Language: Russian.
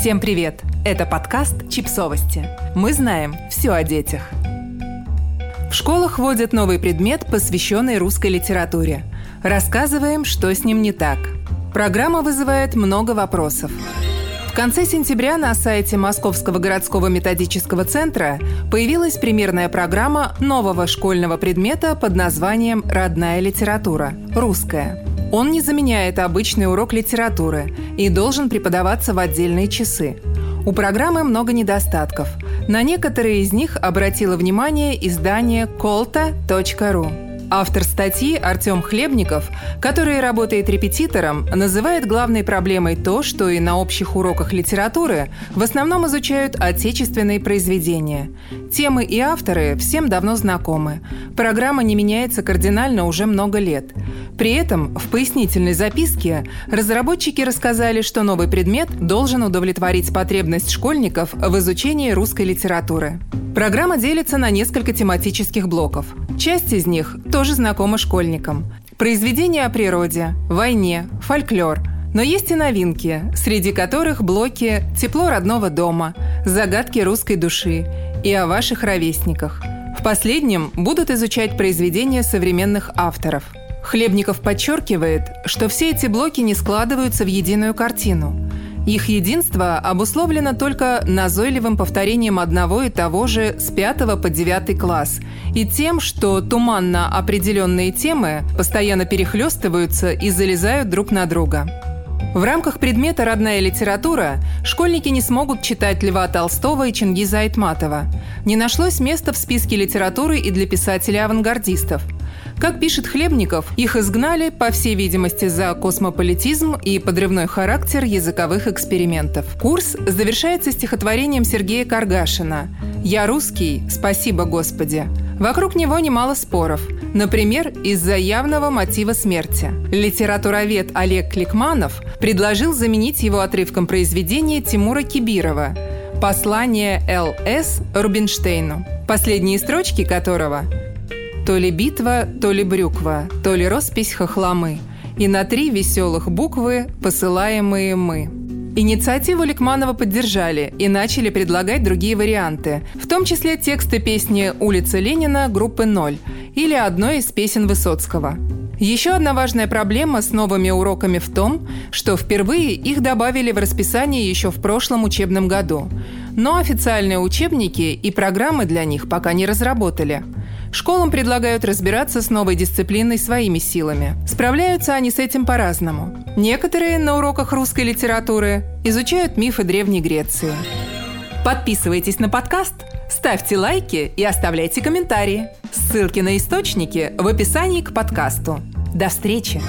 Всем привет! Это подкаст «Чипсовости». Мы знаем все о детях. В школах вводят новый предмет, посвященный русской литературе. Рассказываем, что с ним не так. Программа вызывает много вопросов. В конце сентября на сайте Московского городского методического центра появилась примерная программа нового школьного предмета под названием «Родная литература. Русская». Он не заменяет обычный урок литературы и должен преподаваться в отдельные часы. У программы много недостатков. На некоторые из них обратило внимание издание kolta.ru. Автор статьи Артем Хлебников, который работает репетитором, называет главной проблемой то, что и на общих уроках литературы в основном изучают отечественные произведения. Темы и авторы всем давно знакомы. Программа не меняется кардинально уже много лет. При этом в пояснительной записке разработчики рассказали, что новый предмет должен удовлетворить потребность школьников в изучении русской литературы. Программа делится на несколько тематических блоков. Часть из них тоже знакома школьникам. Произведения о природе, войне, фольклор. Но есть и новинки, среди которых блоки «Тепло родного дома», «Загадки русской души» и о ваших ровесниках. В последнем будут изучать произведения современных авторов. Хлебников подчеркивает, что все эти блоки не складываются в единую картину – их единство обусловлено только назойливым повторением одного и того же с 5 по 9 класс и тем, что туманно определенные темы постоянно перехлестываются и залезают друг на друга. В рамках предмета «Родная литература» школьники не смогут читать Льва Толстого и Чингиза Айтматова. Не нашлось места в списке литературы и для писателей-авангардистов – как пишет Хлебников, их изгнали, по всей видимости, за космополитизм и подрывной характер языковых экспериментов. Курс завершается стихотворением Сергея Каргашина «Я русский, спасибо Господи». Вокруг него немало споров. Например, из-за явного мотива смерти. Литературовед Олег Кликманов предложил заменить его отрывком произведения Тимура Кибирова «Послание Л.С. Рубинштейну», последние строчки которого то ли битва, то ли брюква, то ли роспись хохломы. И на три веселых буквы посылаемые мы. Инициативу Ликманова поддержали и начали предлагать другие варианты, в том числе тексты песни «Улица Ленина» группы «Ноль» или одной из песен Высоцкого. Еще одна важная проблема с новыми уроками в том, что впервые их добавили в расписание еще в прошлом учебном году. Но официальные учебники и программы для них пока не разработали – Школам предлагают разбираться с новой дисциплиной своими силами. Справляются они с этим по-разному. Некоторые на уроках русской литературы изучают мифы Древней Греции. Подписывайтесь на подкаст, ставьте лайки и оставляйте комментарии. Ссылки на источники в описании к подкасту. До встречи!